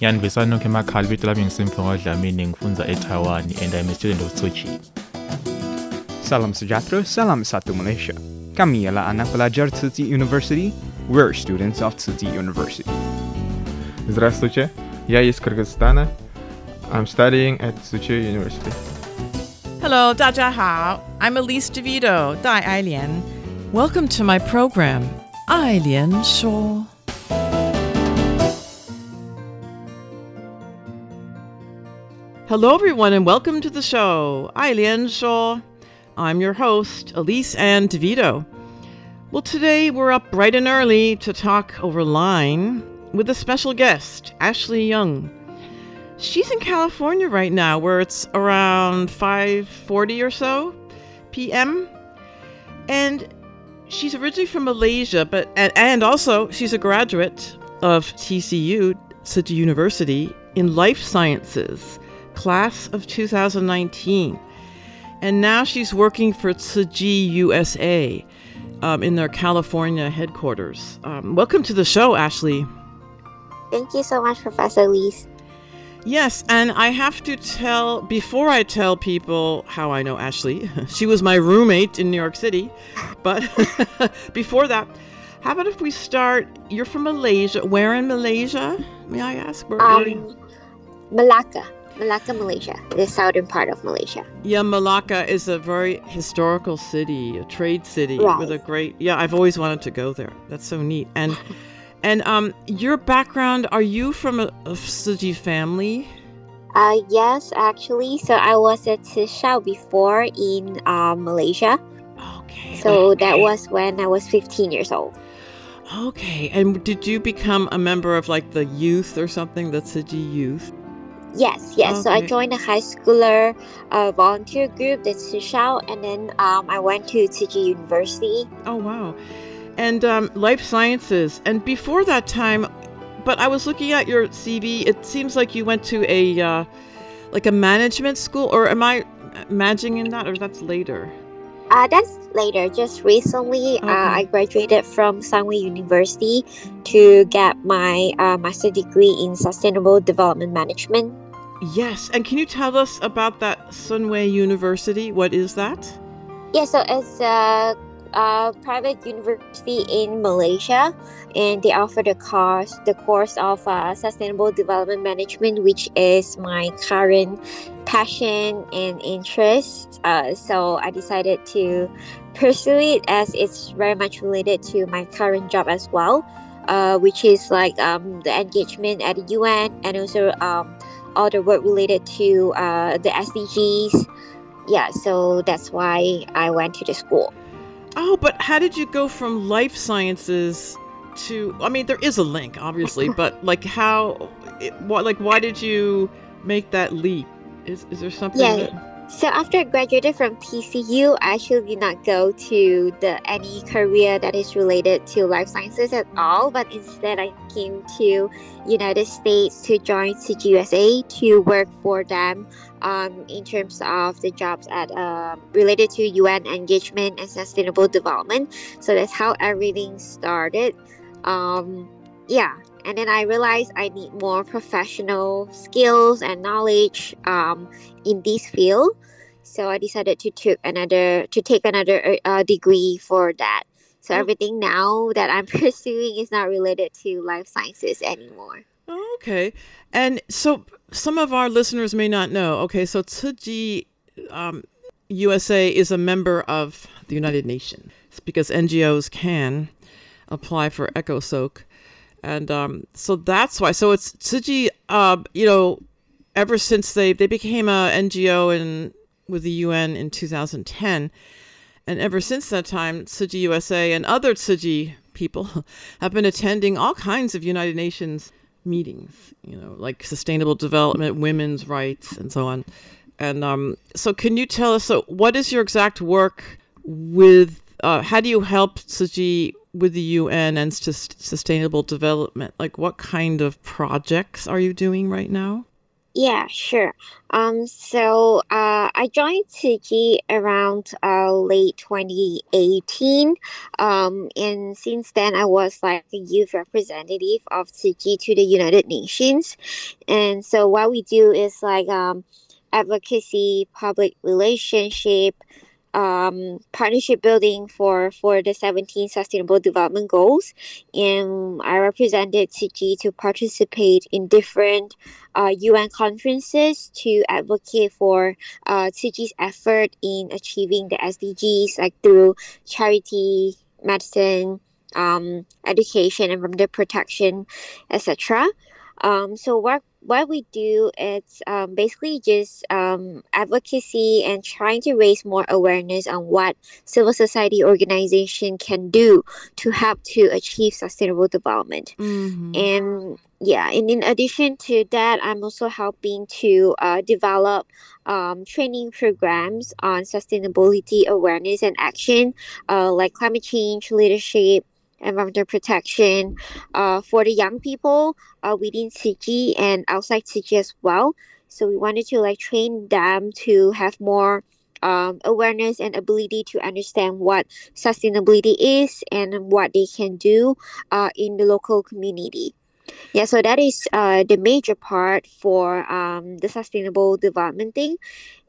Yandivisani nonke emakhala ibito lami ngisimphiwe ngodlamini ngifunza eTaiwan and I'm a student of Tzu Chi. Salam Sujatro, Salam Satu Malaysia. Kami ialah anak pelajar Tzu Chi University. We're students of Tzu Chi University. Здравствуйте, я из Кыргызстана. I'm studying at Tzu Chi University. Hello, 大家好. I'm Elise DeVito, Dai Ailian. Welcome to my program, Ailian Shaw. Hello, everyone, and welcome to the show. I, Ailian Shaw. I'm your host, Elise Ann DeVito. Well, today we're up bright and early to talk over line with a special guest, Ashley Young. She's in California right now, where it's around 5:40 or so p.m. And she's originally from Malaysia, but and, and also she's a graduate of TCU, Tzu Chi University, in life sciences class of 2019. And now she's working for Tzu Chi USA um, in their California headquarters. Um, welcome to the show, Ashley. Thank you so much, Professor Lees. Yes, and I have to tell, before I tell people how I know Ashley, she was my roommate in New York City. But before that, how about if we start? You're from Malaysia. Where in Malaysia, may I ask? Where, um, Malacca. Malacca, Malaysia, the southern part of Malaysia. Yeah, Malacca is a very historical city, a trade city right. with a great. Yeah, I've always wanted to go there. That's so neat. And and um, your background, are you from a, a Tzu family? Uh, yes, actually. So I was at Tzu before in uh, Malaysia. Okay. So okay. that was when I was 15 years old. Okay. And did you become a member of like the youth or something, the Tzu youth? Yes, yes. Okay. So I joined a high schooler uh, volunteer group, the Tzu and then um, I went to Chi University. Oh, wow. And um, life sciences. And before that time, but I was looking at your CV, it seems like you went to a, uh, like a management school, or am I imagining that, or that's later? Uh, that's later. Just recently, okay. uh, I graduated from Sunway University to get my uh, master degree in sustainable development management. Yes, and can you tell us about that Sunway University? What is that? Yeah, so it's a, a private university in Malaysia, and they offer the course the course of uh, sustainable development management, which is my current passion and interest. Uh, so I decided to pursue it as it's very much related to my current job as well, uh, which is like um, the engagement at the UN and also um, all the work related to uh, the SDGs. Yeah, so that's why I went to the school. Oh, but how did you go from life sciences to? I mean, there is a link, obviously, but like how? What? Like, why did you make that leap? Is, is there something yeah. that... So after I graduated from TCU, I actually did not go to the any career that is related to life sciences at all, but instead I came to United States to join Tzu Chi USA to work for them um, in terms of the jobs at uh, related to UN engagement and sustainable development. So that's how everything started. Um, yeah, and then I realized I need more professional skills and knowledge um, in this field. So I decided to take another to take another uh, degree for that. So Oh. everything now that I'm pursuing is not related to life sciences anymore. Okay. And so some of our listeners may not know. Okay, so Tzu Chi um, USA is a member of the United Nations because NGOs can apply for EcoSoc. And um, so that's why. So it's Tzu Chi, uh, you know, ever since they, they became a NGO in, with the UN in 2010. And ever since that time, Tzu Chi USA and other Tzu Chi people have been attending all kinds of United Nations meetings, you know, like sustainable development, women's rights, and so on. And um, so, can you tell us so what is your exact work with? Uh, how do you help Tzu Chi with the UN and sus- sustainable development? Like, what kind of projects are you doing right now? Yeah, sure. Um, so uh, I joined Tzu Chi around uh, late 2018. Um, and since then, I was like a youth representative of Tzu Chi to the United Nations. And so what we do is like um, advocacy, public relationship, um, partnership building for for the 17 sustainable development goals. And i represented Tzu Chi to participate in different uh, un conferences to advocate for uh, Tzu Chi's effort in achieving the sdgs like through charity medicine um, education environmental protection etc um, so what what we do is um, basically just um, advocacy and trying to raise more awareness on what civil society organization can do to help to achieve sustainable development Mm-hmm. and yeah and in addition to that i'm also helping to uh, develop um, training programs on sustainability awareness and action uh, like climate change leadership environmental protection uh, for the young people uh, within Tzu Chi and outside Tzu Chi as well. So we wanted to like train them to have more um, awareness and ability to understand what sustainability is and what they can do uh, in the local community. Yeah, so that is uh, the major part for um, the sustainable development thing.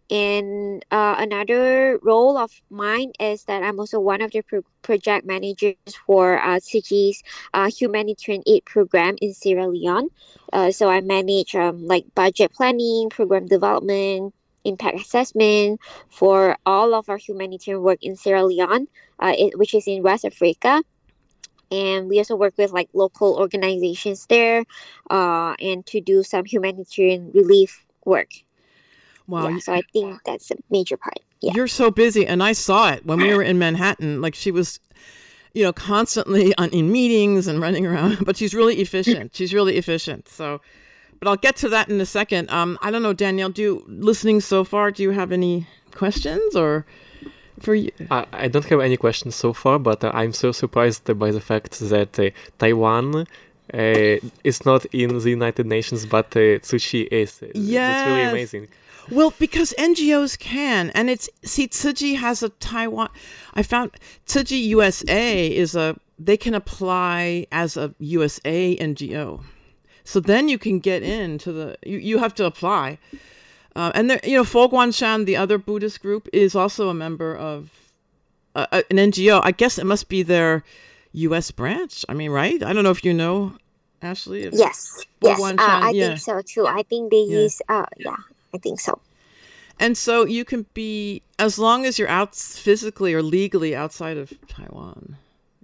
And uh, another role of mine is that I'm also one of the pro- project managers for uh, Tzu Chi's uh, humanitarian aid program in Sierra Leone. Uh, so I manage um, like budget planning, program development, impact assessment for all of our humanitarian work in Sierra Leone, uh, it, which is in West Africa. And we also work with like local organizations there uh, and to do some humanitarian relief work. Wow. Yeah, so I think that's a major part. Yeah. You're so busy, and I saw it when we were in Manhattan. Like she was, you know, constantly on in meetings and running around. But she's really efficient. she's really efficient. So, but I'll get to that in a second. Um, I don't know, Danielle. Do you, listening so far? Do you have any questions or for you? I, I don't have any questions so far, but uh, I'm so surprised by the fact that uh, Taiwan. Uh, is not in the United Nations, but uh, Tzu Chi is. Yeah, It's really amazing. Well, because NGOs can, and it's see, Tzu Chi has a Taiwan. I found Tzu Chi USA is a they can apply as a USA NGO, so then you can get into the you, you have to apply, uh, and there you know Fo Guangshan, the other Buddhist group, is also a member of uh, an NGO. I guess it must be their U.S. branch. I mean, right? I don't know if you know, Ashley. Yes, yes, uh, I yeah. think so too. I think they Yeah. use, uh, yeah, I think so. And so you can be as long as you're out physically or legally outside of Taiwan.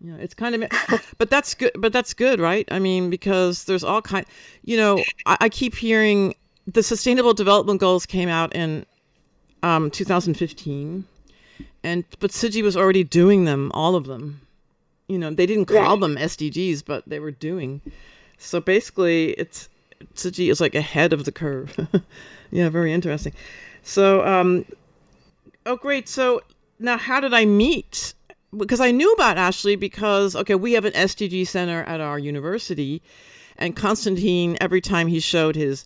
You know, it's kind of, but that's good. But that's good, right? I mean, because there's all kind. You know, I, I keep hearing the Sustainable Development Goals came out in um, 2015, and but Tzu Chi was already doing them, all of them. You know, they didn't call Right. them SDGs, but they were doing. So basically, it's Tzu Chi is like ahead of the curve. yeah, very interesting. So, um, oh, great. So now, how did I meet? Because I knew about Ashley because okay, we have an SDG center at our university, and Constantine every time he showed his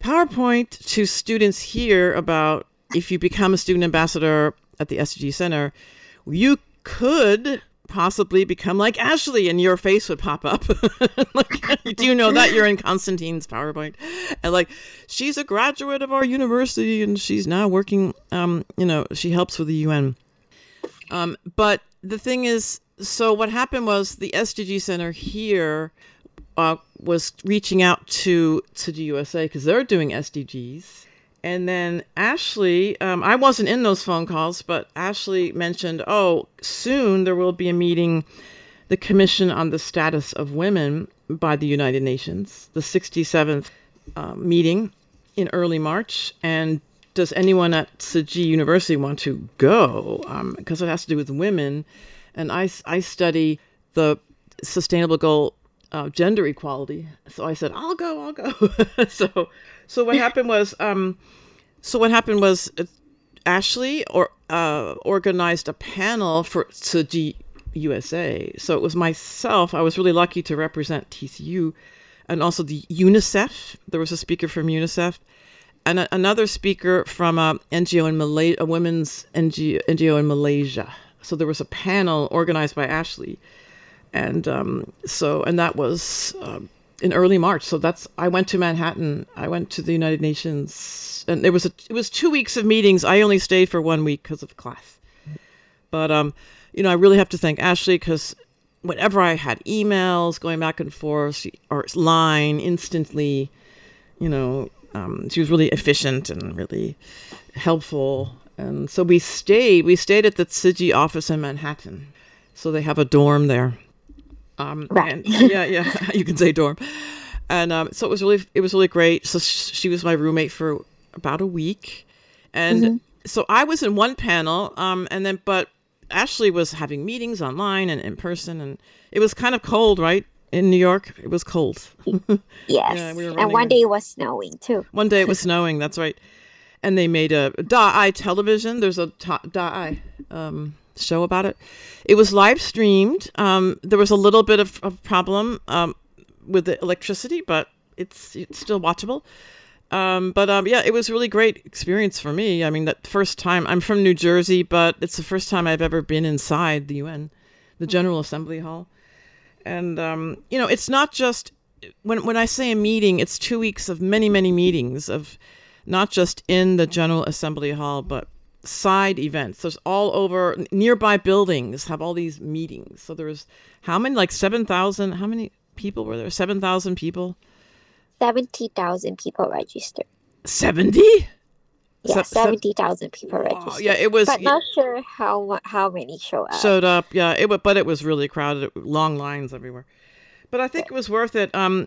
PowerPoint to students here about if you become a student ambassador at the SDG Center, you could possibly become like Ashley and your face would pop up. like, do you know that you're in Constantine's PowerPoint? And like, she's a graduate of our university and she's now working, um, you know, she helps with the UN. Um, but the thing is, so what happened was the SDG Center here uh, was reaching out to to the USA because they're doing SDGs. And then Ashley, um, I wasn't in those phone calls, but Ashley mentioned, oh, soon there will be a meeting, the Commission on the Status of Women by the United Nations, the 67th uh, meeting in early March. And does anyone at Tzu University want to go? Because um, it has to do with women. And I, I study the sustainable goal uh, gender equality. So I said, I'll go, I'll go. so, so what happened was, um, so what happened was uh, Ashley or uh, organized a panel for Tzu Chi USA. So it was myself. I was really lucky to represent TCU, and also the UNICEF. There was a speaker from UNICEF, and a, another speaker from a NGO in Malaysia, a women's NGO, NGO in Malaysia. So there was a panel organized by Ashley and um, so and that was uh, in early March. So that's I went to Manhattan. I went to the United Nations, and it was a, it was two weeks of meetings. I only stayed for one week because of class. But um, you know, I really have to thank Ashley because whenever I had emails going back and forth or line instantly, you know, um, she was really efficient and really helpful. And so we stayed. We stayed at the Chi office in Manhattan. So they have a dorm there. Um, right. And, yeah, yeah, you can say dorm. And um, so it was really, it was really great. So sh- she was my roommate for about a week, and mm-hmm. so I was in one panel, um, and then but Ashley was having meetings online and in person, and it was kind of cold, right? In New York, it was cold. yes, yeah, we and one day it was snowing too. One day it was snowing. That's right. And they made a Da television. There's a Da um, show about it. It was live streamed. Um, there was a little bit of a problem um, with the electricity, but it's it's still watchable. Um, but um, yeah, it was a really great experience for me. I mean, that first time I'm from New Jersey, but it's the first time I've ever been inside the UN, the General Assembly Hall, and um, you know, it's not just when when I say a meeting, it's two weeks of many many meetings of not just in the General Assembly Hall, but side events. There's all over nearby buildings have all these meetings. So there's how many? Like seven thousand. How many people were there? Seven thousand people. Seventy thousand people registered. Seventy. Yeah, Se- seventy thousand people registered. Oh, yeah, it was. But not sure how how many showed up. Showed up, yeah. It but it was really crowded. Long lines everywhere. But I think it was worth it. Um,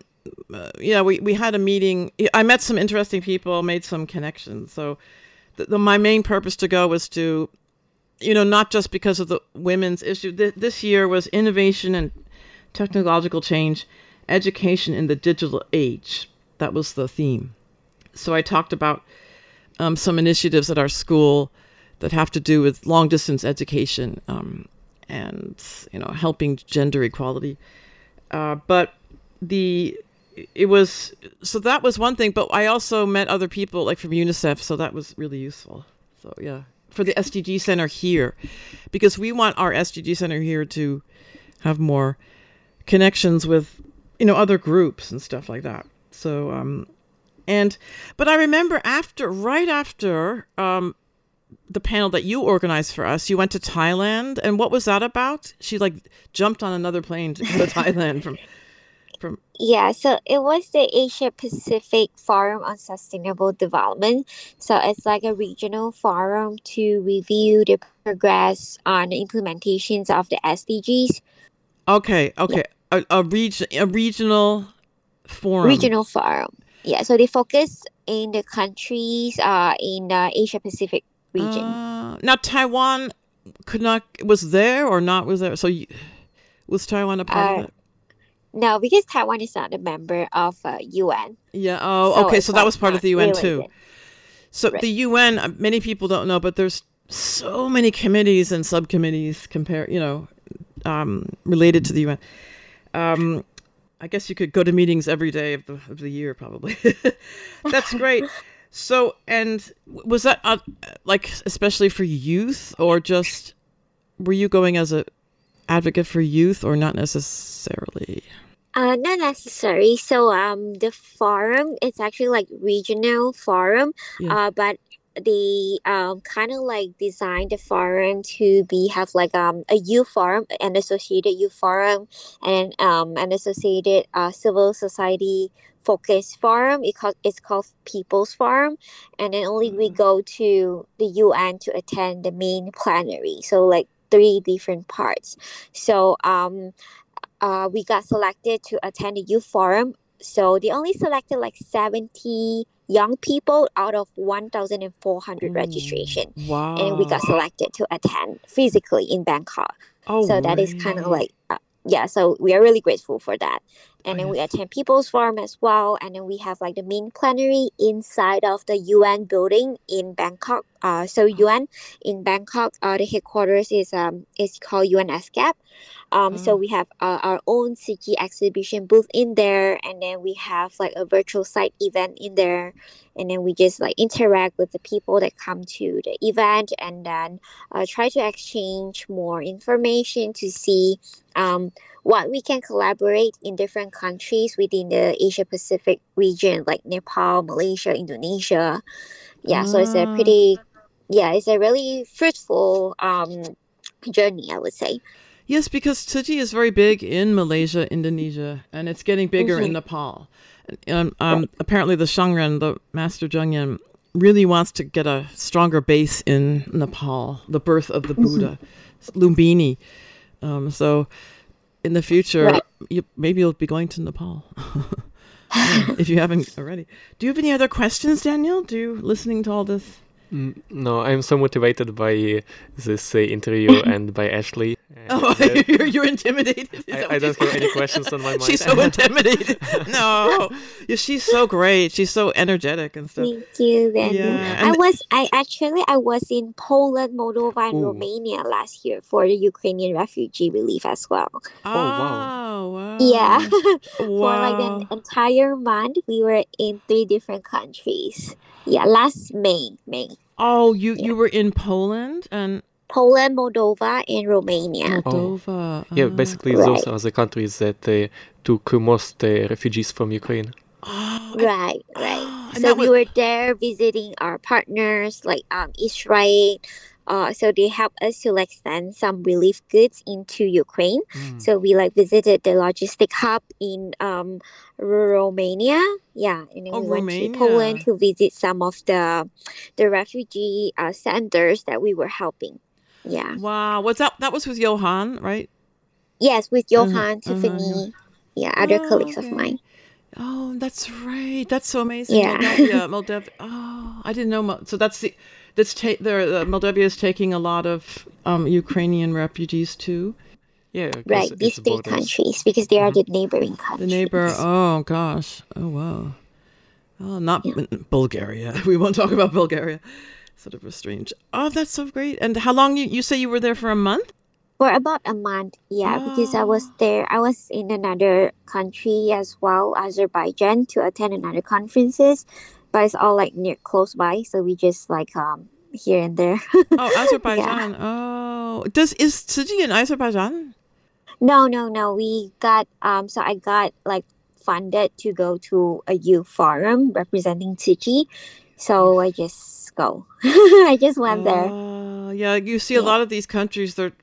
uh, yeah, we we had a meeting. I met some interesting people, made some connections. So the, the, my main purpose to go was to, you know, not just because of the women's issue. Th- this year was innovation and technological change, education in the digital age. That was the theme. So I talked about um, some initiatives at our school that have to do with long distance education um, and you know helping gender equality. Uh, but the it was so that was one thing but i also met other people like from unicef so that was really useful. So yeah for the sdg center here because we want our sdg center here to have more connections with you know other groups and stuff like that. So um and but i remember after right after um the panel that you organized for us you went to thailand and what was that about? She like jumped on another plane to go to thailand from from? Yeah, so it was the Asia Pacific Forum on Sustainable Development. So it's like a regional forum to review the progress on the implementations of the SDGs. Okay, okay. Yeah. A, a region a regional forum. Regional forum. Yeah, so they focus in the countries uh in the Asia Pacific region. Uh, now Taiwan could not was there or not was there? So you, was Taiwan a part uh, of it? No, because Taiwan is not a member of uh, UN. Yeah. Oh, so okay. So that was part of the UN too. So right. the UN, uh, many people don't know, but there's so many committees and subcommittees compare, you know, um, related to the UN. Um, I guess you could go to meetings every day of the of the year, probably. That's great. So, and was that uh, like especially for youth, or just were you going as a advocate for youth, or not necessarily? Uh, not necessary. So um, the forum it's actually like regional forum. Yeah. Uh, but they um, kind of like designed the forum to be have like um a youth forum, an associated youth forum, and um an associated uh, civil society focus forum. It called it's called People's Forum, and then only we go to the UN to attend the main plenary. So like three different parts. So um, uh, we got selected to attend the youth forum. So they only selected like seventy young people out of 1,400 registration. Wow. And we got selected to attend physically in Bangkok. Oh, so that is kind of like, uh, yeah, so we are really grateful for that. And then we attend People's Forum as well. And then we have like the main plenary inside of the UN building in Bangkok. Uh, so UN in Bangkok, uh, the headquarters is um is called UN ESCAP. Um, So we have uh, our own Chi exhibition booth in there, and then we have like a virtual site event in there, and then we just like interact with the people that come to the event, and then uh, try to exchange more information to see um, what we can collaborate in different countries within the Asia Pacific region, like Nepal, Malaysia, Indonesia. Yeah, so it's a Ah. pretty, yeah, it's a really fruitful um, journey, I would say. Yes, because Tzu is very big in Malaysia, Indonesia, and it's getting bigger in Mhm. Nepal. And, um, um, apparently, the Shangren, the Master Zhengyan, really wants to get a stronger base in Nepal, the birth of the Buddha, Lumbini. Um, so, in the future, Right. you, maybe you'll be going to Nepal. If you haven't already. Do you have any other questions, Daniel? Do you listening to all this? Mm, No, I'm so motivated by uh, this uh, interview and by Ashley. Oh, and, you're, you're intimidated. I, I don't have any questions on my mind. She's so intimidated. no, yeah, she's so great. She's so energetic and stuff. Thank you, Daniel. Yeah, I was I actually I was in Poland, Moldova, and Ooh. Romania last year for the Ukrainian refugee relief as well. Oh wow! wow. Yeah, for like an entire month, we were in three different countries. Yeah, last May, May. Oh, you you were in Poland and Poland, Moldova, and Romania. Moldova. Yeah, uh, basically Right. those are the countries that uh, took most uh, refugees from Ukraine. Right, right. so we was- were there visiting our partners like um IsraAID. Uh, so they helped us to like send some relief goods into Ukraine. Mm. So we like visited the logistic hub in um Romania. Yeah, and then Oh, we went Romania. to Poland to visit some of the the refugee uh, centers that we were helping. Yeah. Wow, what's that? That was with Johan, right? Yes, with Uh-huh, Johan, uh-huh, Tiffany. Yeah, other Oh, colleagues of mine. Oh, that's right. That's so amazing. Yeah. Moldavia, Moldavia. Oh, I didn't know. Mo- So that's the that's ta-. Uh, Moldavia is taking a lot of um, Ukrainian refugees too. Yeah, Right, these three countries because they are the neighboring countries. The neighbor. Oh gosh. Oh wow. Oh, not Bulgaria. We won't talk about Bulgaria. Sort of a strange. Oh, that's so great. And how long you you say you were there for a month? For about a month, yeah, because I was there. I was in another country as well, Azerbaijan, to attend another conferences, but it's all like near close by, so we just like um here and there. Oh, Azerbaijan. Oh, does is Tzu Chi in Azerbaijan? no, no, no. We got um. So I got like funded to go to a youth forum representing Tzu Chi, so I just go. I just went there. Uh, yeah, you see a lot of these countries. They're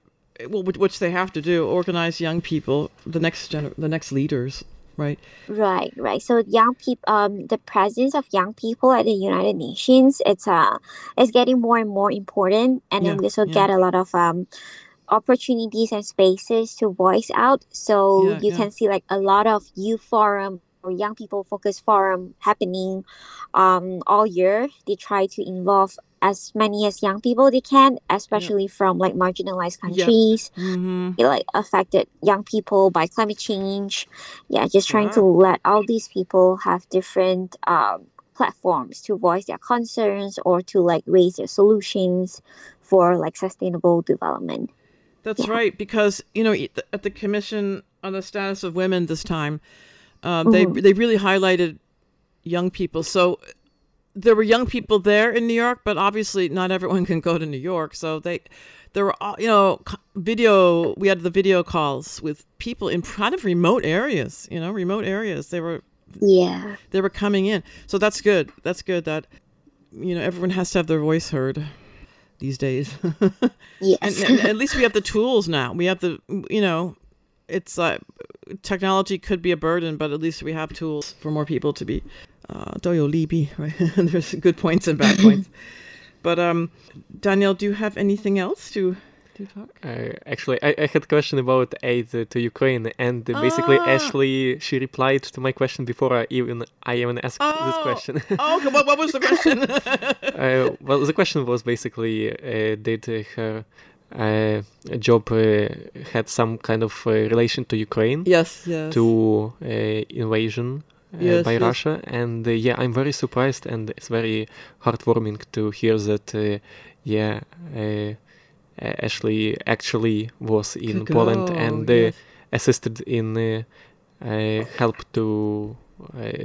well, which- which they have to do, organize young people, the next gener- the next leaders, right? Right, right. So young people, um, the presence of young people at the United Nations, it's uh, it's getting more and more important, and then Yeah, we also yeah. get a lot of um, opportunities and spaces to voice out. So Yeah, you can see like a lot of youth forum or young people focus forum happening, um, all year. They try to involve as many as young people they can, especially from like marginalized Yeah. countries Mm-hmm. you know, like affected young people by climate change. Yeah, just trying to let all these people have different um, platforms to voice their concerns or to like raise their solutions for like sustainable development. That's right, because you know at the Commission on the Status of Women this time, um, Mhm. they they really highlighted young people. So there were young people there in New York, but obviously not everyone can go to New York. So they there were all- you know video. We had the video calls with people in kind of remote areas. You know, remote areas. They were Yeah. they were coming in. So that's good. That's good. That you know, everyone has to have their voice heard these days. yes. and, and, at least we have the tools now. We have the, you know, it's like uh, technology could be a burden, but at least we have tools for more people to be. Uh, right? There's good points and bad points. But um, Daniel, do you have anything else to to talk? Uh, actually, I, I had a question about aid uh, to Ukraine, and uh, basically ah. Ashley she replied to my question before I even I even asked oh. this question. oh, what, what was the question? Uh, well, the question was basically, uh, did her uh, job uh, had some kind of uh, relation to Ukraine. Yes, yes. To invasion Uh, yes, by yes. Russia, and uh, yeah, I'm very surprised, and it's very heartwarming to hear that. Uh, yeah. Ashley actually was in Poland oh, and yes. assisted in help to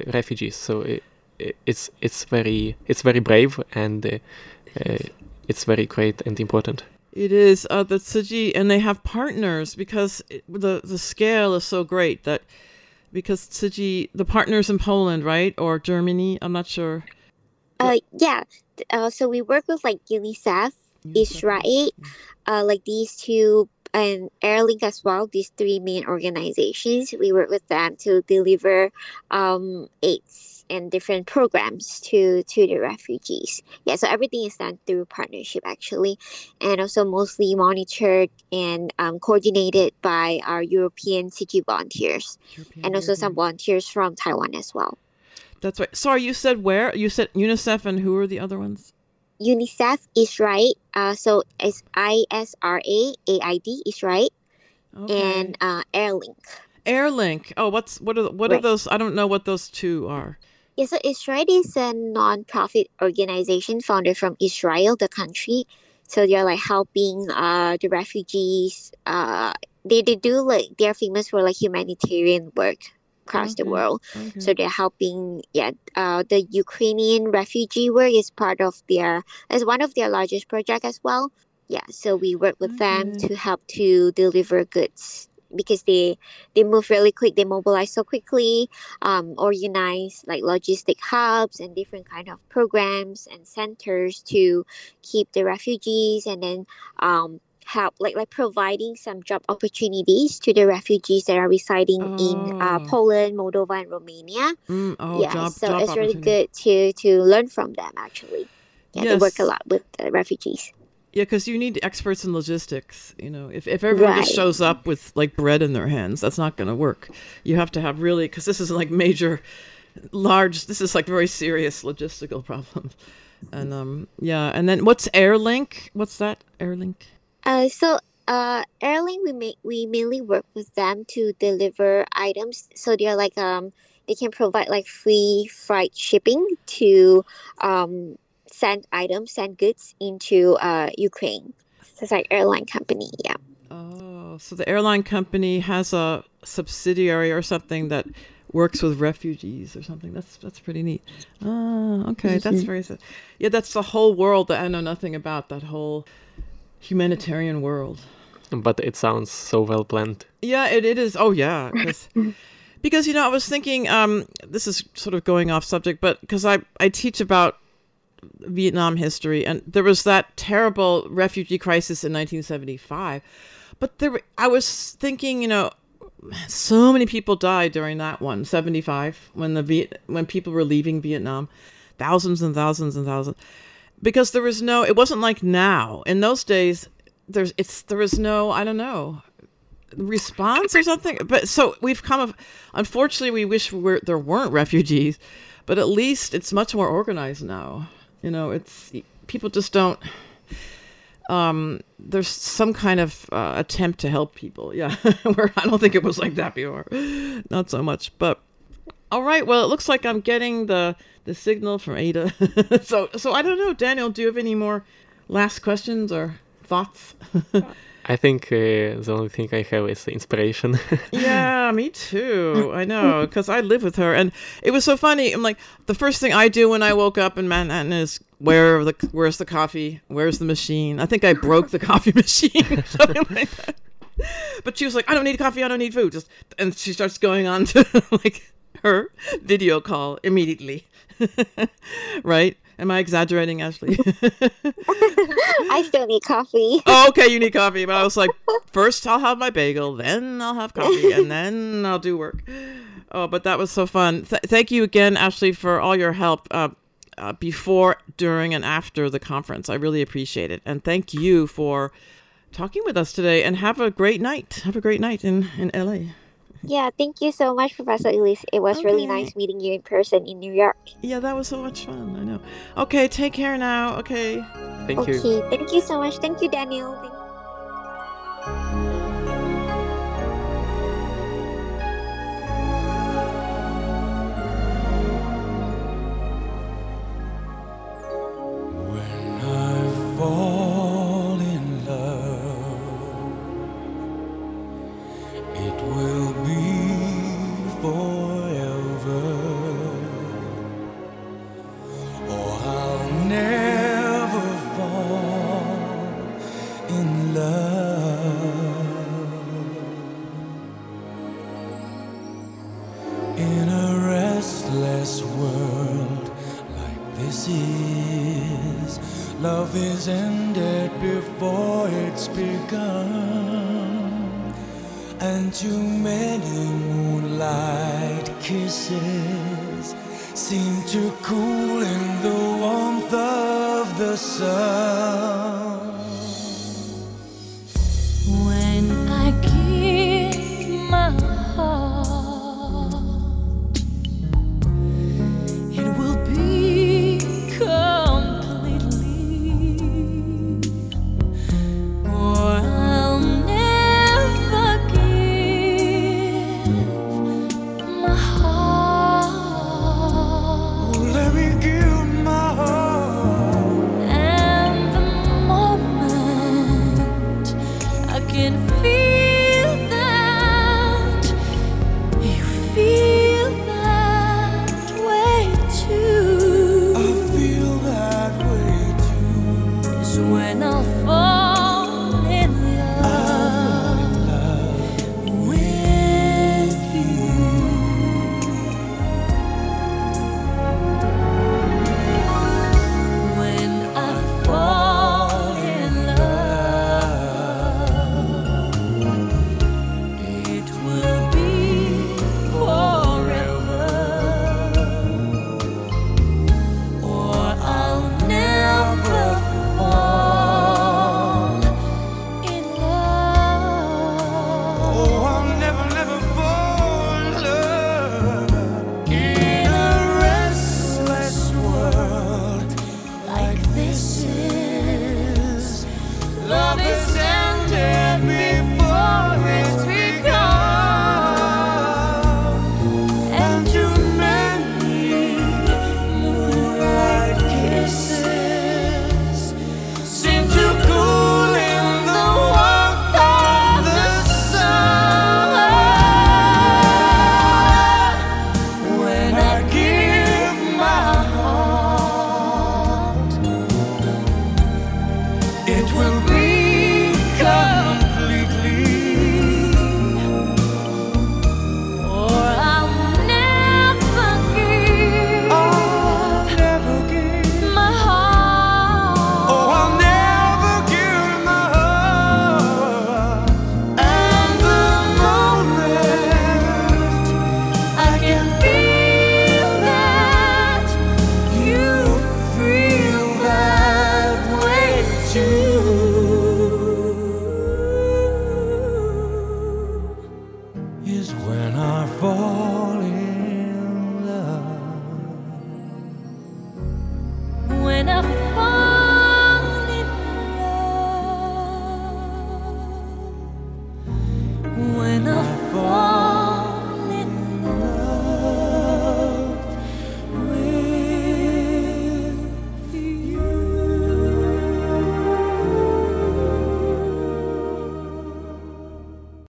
refugees. So it, it, it's it's very it's very brave and it's very great and important. It is uh, the Tzu Chi, and they have partners because it, the the scale is so great that because Tzu Chi, the partners in Poland, right, or Germany, I'm not sure. Uh, yeah. Uh, so we work with like UNICEF, UNICEF. IsraAID, uh, like these two and Airlink as well. These three main organizations, we work with them to deliver um, aids and different programs to to the refugees. Yeah, so everything is done through partnership actually, and also mostly monitored and um, coordinated by our European city volunteers, European, and also European. some volunteers from Taiwan as well. That's right. Sorry, you said where? You said UNICEF, and who are the other ones? UNICEF is right. Uh, so it's I S R A A I D is right, okay. and uh, Airlink. Airlink. Oh, what's what are what right. are those? I don't know what those two are. Yeah, so IsraAID is a non-profit organization founded from Israel, the country. So they're like helping uh, the refugees. Uh, they, they do like they're famous for like humanitarian work across the world. Okay. So they're helping. Yeah, uh, the Ukrainian refugee work is part of their as one of their largest project as well. Yeah, so we work with them to help to deliver goods because they they move really quick they mobilize so quickly um, organize like logistic hubs and different kind of programs and centers to keep the refugees and then um, help like like providing some job opportunities to the refugees that are residing oh. in uh, oh. Poland, Moldova, and Romania. Mm, oh, yeah, job, so job it's really good to to learn from them. Actually, yeah, yes. they work a lot with the refugees. Yeah, because you need experts in logistics. You know, if, if everyone right. just shows up with like bread in their hands, that's not going to work. You have to have really, because this is like major, large, this is like very serious logistical problems. And um, yeah, and then what's Airlink? What's that? Airlink? Uh, so uh, Airlink, we make we mainly work with them to deliver items. So they're like um, they can provide like free freight shipping to um send items, send goods into uh, Ukraine. So it's like airline company, yeah. Oh, so the airline company has a subsidiary or something that works with refugees or something. That's that's pretty neat. Oh, okay, mm-hmm. that's very yeah. That's the whole world that I know nothing about. That whole humanitarian world. But it sounds so well planned. Yeah, it, it is. Oh yeah, because you know I was thinking. Um, this is sort of going off subject, but because I I teach about Vietnam history, and there was that terrible refugee crisis in 1975. But there, I was thinking, you know, so many people died during that one, 75, when the Viet, when people were leaving Vietnam, thousands and thousands and thousands, because there was no, it wasn't like now. In those days, there's, it's, there was no, I don't know, response or something. But so we've come of, unfortunately, we wish we were, there weren't refugees, but at least it's much more organized now. You know, it's people just don't. Um, there's some kind of uh, attempt to help people. Yeah, where I don't think it was like that before. Not so much, but all right. Well, it looks like I'm getting the the signal from Ada. so so I don't know, Daniel. Do you have any more last questions or thoughts? I think uh, the only thing I have is inspiration. yeah, me too. I know because I live with her, and it was so funny. I'm like, the first thing I do when I woke up in Manhattan is where the where's the coffee? Where's the machine? I think I broke the coffee machine, something like that. But she was like, I don't need coffee. I don't need food. Just and she starts going on to like her video call immediately. right? Am I exaggerating, Ashley? I still need coffee. oh, okay, you need coffee. But I was like, first I'll have my bagel, then I'll have coffee, and then I'll do work. Oh, but that was so fun. Th- thank you again, Ashley, for all your help uh, uh, before, during, and after the conference. I really appreciate it. And thank you for talking with us today. And have a great night. Have a great night in, in LA. Yeah, thank you so much, Professor Elise. It was okay. really nice meeting you in person in New York. Yeah, that was so much fun. I know. Okay, take care now. Okay. Thank okay, you. Okay, thank you so much. Thank you, Daniel. Thank is